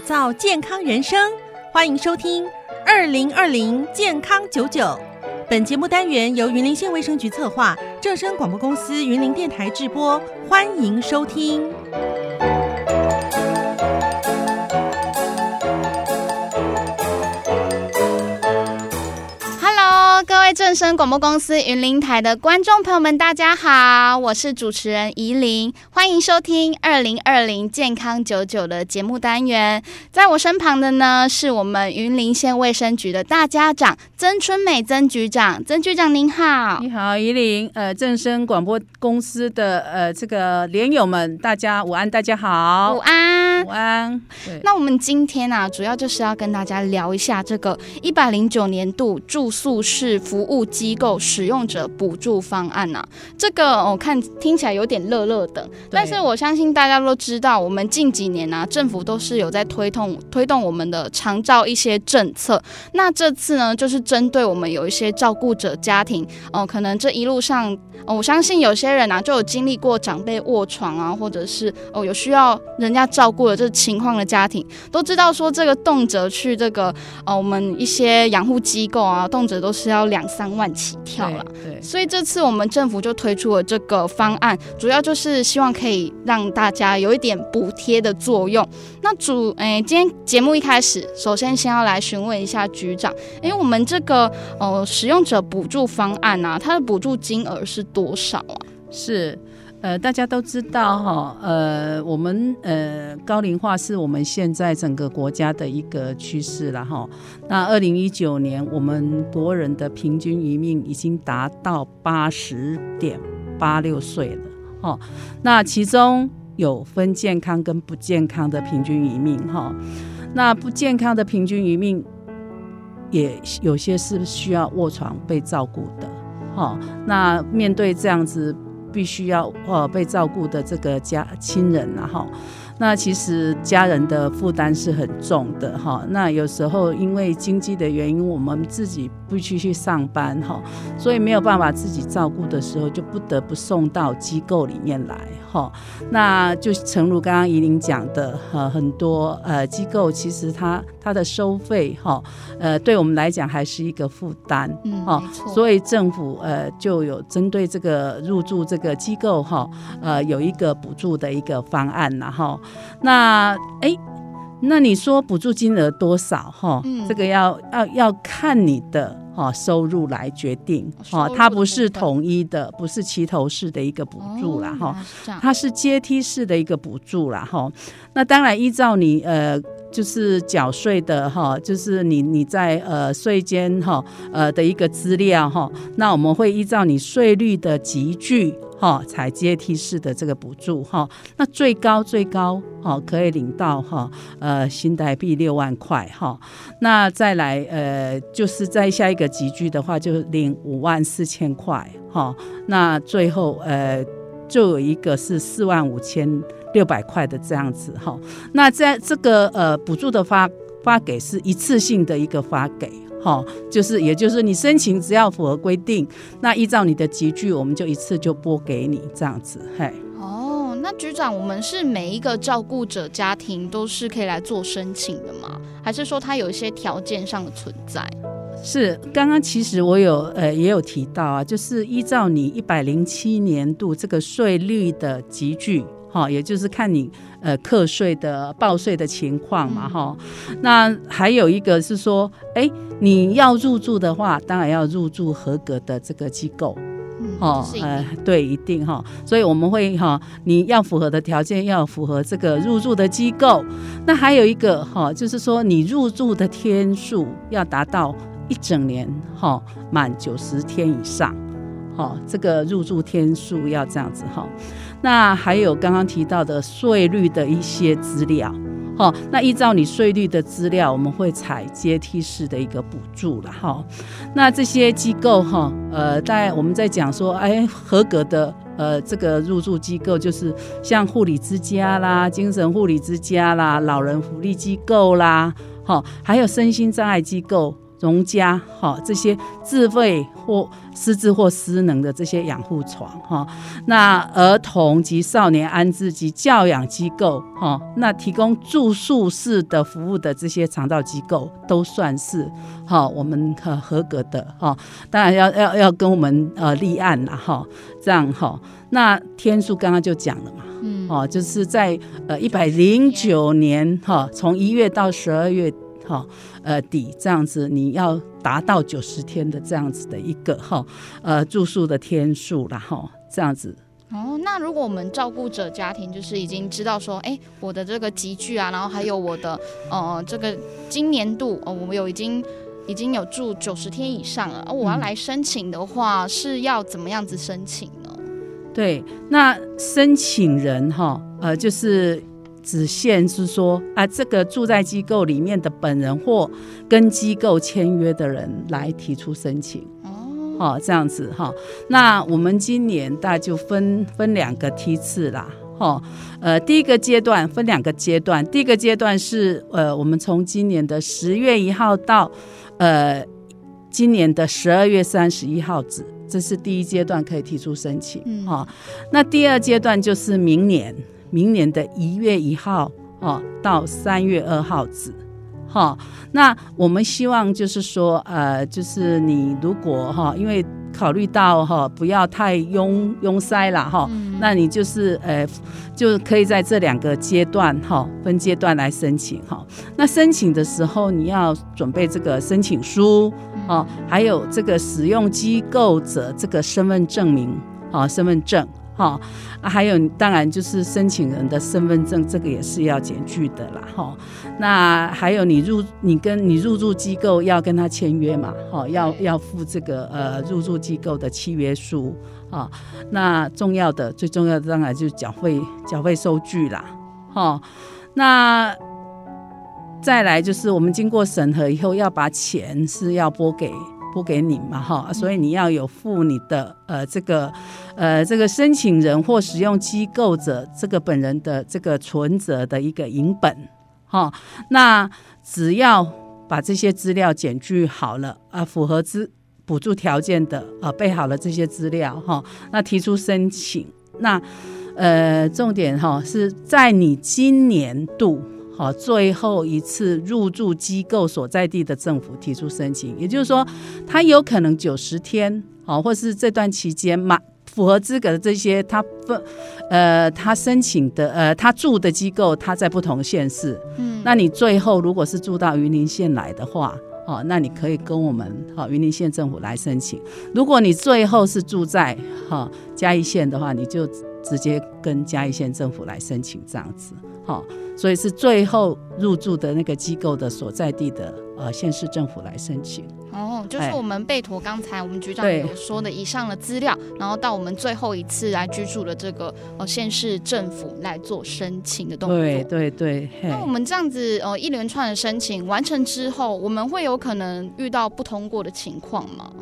造健康人生，欢迎收听二零二零健康九九。本节目单元由云林县卫生局策划，正声广播公司云林电台制播，欢迎收听。正声广播公司云林台的观众朋友们，大家好，我是主持人怡琳，欢迎收听二零二零健康九九的节目单元。在我身旁的呢，是我们云林县卫生局的大家长曾春美曾局长，曾局长您好，你好，怡琳，呃，正声广播公司的呃这个连友们，大家午安，大家好，午安，午安。那我们今天啊，主要就是要跟大家聊一下这个一百零九年度住宿式。是服务机构使用者补助方案呐、啊，这个我、哦、看听起来有点乐乐的，但是我相信大家都知道，我们近几年啊，政府都是有在推动推动我们的长照一些政策。那这次呢，就是针对我们有一些照顾者家庭，哦，可能这一路上，哦，我相信有些人啊，就有经历过长辈卧床啊，或者是哦有需要人家照顾的这情况的家庭，都知道说这个动辄去这个哦我们一些养护机构啊，动辄都是。要两三万起跳了，对，所以这次我们政府就推出了这个方案，主要就是希望可以让大家有一点补贴的作用。那主，哎，今天节目一开始，首先先要来询问一下局长，因为我们这个呃使用者补助方案啊，它的补助金额是多少啊？是。呃，大家都知道哈，呃，我们呃高龄化是我们现在整个国家的一个趋势了哈。那二零一九年，我们国人的平均余命已经达到八十点八六岁了哈。那其中有分健康跟不健康的平均余命哈。那不健康的平均余命，也有些是需要卧床被照顾的哈。那面对这样子。必须要呃被照顾的这个家亲人然后，那其实家人的负担是很重的哈。那有时候因为经济的原因，我们自己必须去上班哈，所以没有办法自己照顾的时候，就不得不送到机构里面来哈。那就诚如刚刚怡琳讲的哈，很多呃机构其实它它的收费哈，呃对我们来讲还是一个负担，嗯，哈，所以政府呃就有针对这个入住这个机构哈，呃有一个补助的一个方案然后，那哎。那你说补助金额多少？哈、嗯，这个要要要看你的哈收入来决定。哈，它不是统一的，不是齐头式的一个补助啦。哈、哦，它是阶梯式的一个补助啦。哈，那当然依照你呃。就是缴税的哈，就是你你在呃税间哈呃的一个资料哈，那我们会依照你税率的级距哈，采阶梯式的这个补助哈，那最高最高哈可以领到哈呃新台币六万块哈，那再来呃就是在下一个集聚的话就领五万四千块哈，那最后呃就有一个是四万五千。六百块的这样子哈，那在这个呃补助的发发给是一次性的一个发给哈，就是也就是你申请只要符合规定，那依照你的集聚，我们就一次就拨给你这样子嘿。哦，那局长，我们是每一个照顾者家庭都是可以来做申请的吗？还是说它有一些条件上的存在？是，刚刚其实我有呃也有提到啊，就是依照你一百零七年度这个税率的级距。哈，也就是看你呃课税的报税的情况嘛，哈、嗯。那还有一个是说，哎、欸，你要入住的话，当然要入住合格的这个机构，哦、嗯，呃，对，一定哈。所以我们会哈，你要符合的条件要符合这个入住的机构。那还有一个哈，就是说你入住的天数要达到一整年哈，满九十天以上，哈，这个入住天数要这样子哈。那还有刚刚提到的税率的一些资料，哈，那依照你税率的资料，我们会采阶梯式的一个补助了，哈。那这些机构，哈，呃，在我们在讲说，哎，合格的，呃，这个入住机构就是像护理之家啦、精神护理之家啦、老人福利机构啦，哈，还有身心障碍机构。农家哈这些自费或失智或失能的这些养护床哈，那儿童及少年安置及教养机构哈，那提供住宿式的服务的这些长照机构都算是哈我们合合格的哈，当然要要要跟我们呃立案了哈，这样哈，那天数刚刚就讲了嘛，嗯，哦，就是在呃一百零九年哈，从一月到十二月。哈，呃，底这样子，你要达到九十天的这样子的一个哈，呃，住宿的天数然后这样子。哦，那如果我们照顾者家庭就是已经知道说，哎，我的这个集聚啊，然后还有我的呃这个今年度，哦，我们有已经已经有住九十天以上了，我要来申请的话，嗯、是要怎么样子申请呢？对，那申请人哈，呃，就是。只限是说啊，这个住在机构里面的本人或跟机构签约的人来提出申请哦，哦，这样子哈。那我们今年大概就分分两个梯次啦，哈。呃，第一个阶段分两个阶段，第一个阶段是呃，我们从今年的十月一号到呃今年的十二月三十一号止，这是第一阶段可以提出申请，嗯，哈。那第二阶段就是明年。明年的一月一号哦，到三月二号止，哈，那我们希望就是说，呃，就是你如果哈，因为考虑到哈，不要太拥拥塞了哈，那你就是呃，就可以在这两个阶段哈，分阶段来申请哈。那申请的时候，你要准备这个申请书哦，还有这个使用机构者这个身份证明啊，身份证。哈，还有当然就是申请人的身份证，这个也是要检具的啦。哈，那还有你入你跟你入住机构要跟他签约嘛？哈，要要付这个呃入住机构的契约书啊。那重要的最重要的当然就是缴费缴费收据啦。哈，那再来就是我们经过审核以后要把钱是要拨给。拨给你嘛，哈，所以你要有付你的呃这个呃这个申请人或使用机构者这个本人的这个存折的一个银本，哈，那只要把这些资料检具好了啊，符合资补助条件的啊，备好了这些资料哈，那提出申请，那呃重点哈是在你今年度。好，最后一次入住机构所在地的政府提出申请，也就是说，他有可能九十天，好，或是这段期间满，符合资格的这些，他不，呃，他申请的，呃，他住的机构，他在不同县市，嗯，那你最后如果是住到云林县来的话，哦，那你可以跟我们好云林县政府来申请。如果你最后是住在哈嘉义县的话，你就直接跟嘉义县政府来申请这样子，好。所以是最后入住的那个机构的所在地的呃县市政府来申请哦，就是我们备妥刚才我们局长有说的以上的资料，然后到我们最后一次来居住的这个呃县市政府来做申请的动作。对对对。那我们这样子呃一连串的申请完成之后，我们会有可能遇到不通过的情况吗？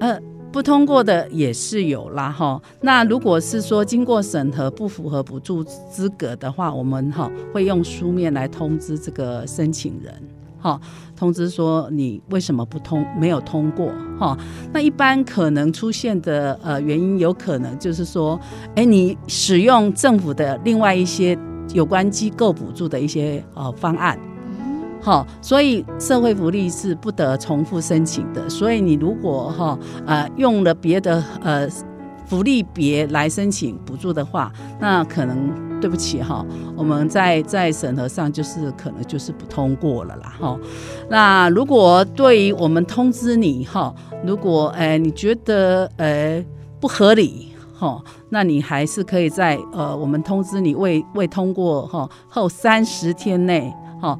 呃。不通过的也是有啦哈，那如果是说经过审核不符合补助资格的话，我们哈会用书面来通知这个申请人，哈，通知说你为什么不通没有通过哈。那一般可能出现的呃原因，有可能就是说，哎，你使用政府的另外一些有关机构补助的一些呃方案。好，所以社会福利是不得重复申请的。所以你如果哈呃用了别的呃福利别来申请补助的话，那可能对不起哈，我们在在审核上就是可能就是不通过了啦哈。那如果对于我们通知你哈，如果哎你觉得呃不合理哈，那你还是可以在呃我们通知你未未通过哈后三十天内哈。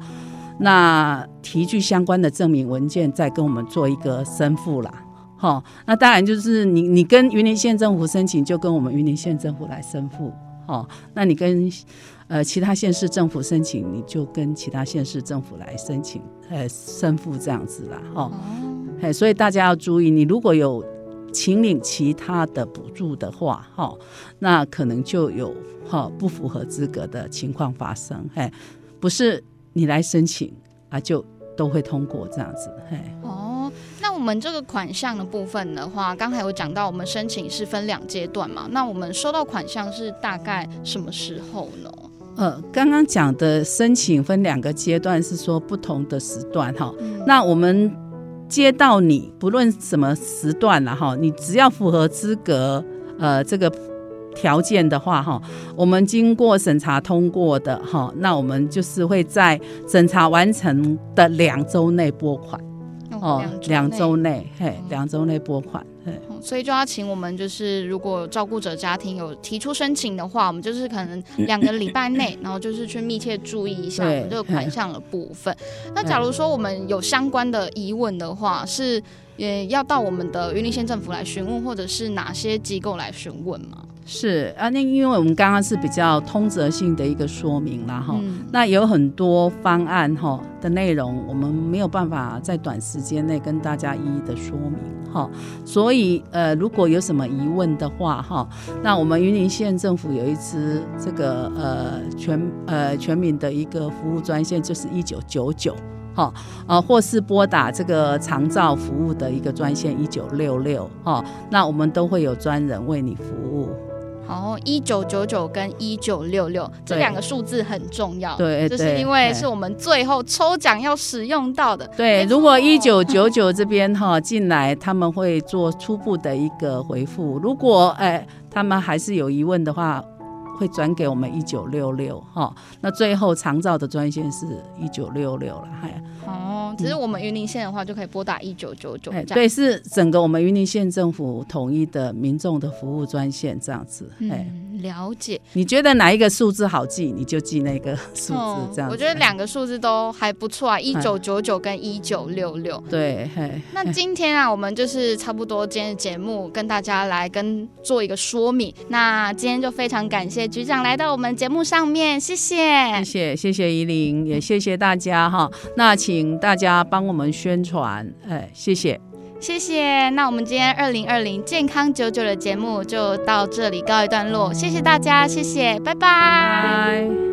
那提具相关的证明文件，再跟我们做一个申付啦，好，那当然就是你你跟云林县政府申请，就跟我们云林县政府来申付，好，那你跟呃其他县市政府申请，你就跟其他县市政府来申请，呃申付这样子啦，哈，哎，所以大家要注意，你如果有请领其他的补助的话，哈，那可能就有哈不符合资格的情况发生，嘿，不是。你来申请啊，就都会通过这样子，嘿。哦，那我们这个款项的部分的话，刚才有讲到，我们申请是分两阶段嘛？那我们收到款项是大概什么时候呢？呃，刚刚讲的申请分两个阶段，是说不同的时段哈。嗯、那我们接到你不论什么时段了哈，你只要符合资格，呃，这个条件的话哈，我们经过审查通过的哈，那我们就是会在审查完成的两周内拨款。哦，两周内，嘿，两周内拨款。嘿所以就要请我们，就是如果照顾者家庭有提出申请的话，我们就是可能两个礼拜内，然后就是去密切注意一下我们这个款项的部分。那假如说我们有相关的疑问的话，是也要到我们的云林县政府来询问，或者是哪些机构来询问吗？是啊，那因为我们刚刚是比较通则性的一个说明啦哈，嗯、那有很多方案哈的内容，我们没有办法在短时间内跟大家一一的说明哈，所以呃，如果有什么疑问的话哈，那我们云林县政府有一支这个呃全呃全民的一个服务专线，就是一九九九哈，呃或是拨打这个长照服务的一个专线一九六六哈，那我们都会有专人为你服务。好，一九九九跟一九六六这两个数字很重要，对，就是因为是我们最后抽奖要使用到的。对，如果一九九九这边哈进来，他们会做初步的一个回复。如果哎他们还是有疑问的话，会转给我们一九六六哈。那最后长照的专线是一九六六了，嗨。哦，只是我们云林县的话，就可以拨打一九九九。对，是整个我们云林县政府统一的民众的服务专线这样子。嗯，了解。你觉得哪一个数字好记，你就记那个 数字这样子。我觉得两个数字都还不错啊，一九九九跟一九六六。对，那今天啊，我们就是差不多今天的节目跟大家来跟做一个说明。那今天就非常感谢局长来到我们节目上面，谢谢，谢谢，谢谢宜玲，也谢谢大家哈。那请。请大家帮我们宣传，哎，谢谢，谢谢。那我们今天二零二零健康九九的节目就到这里告一段落，谢谢大家，谢谢，拜拜。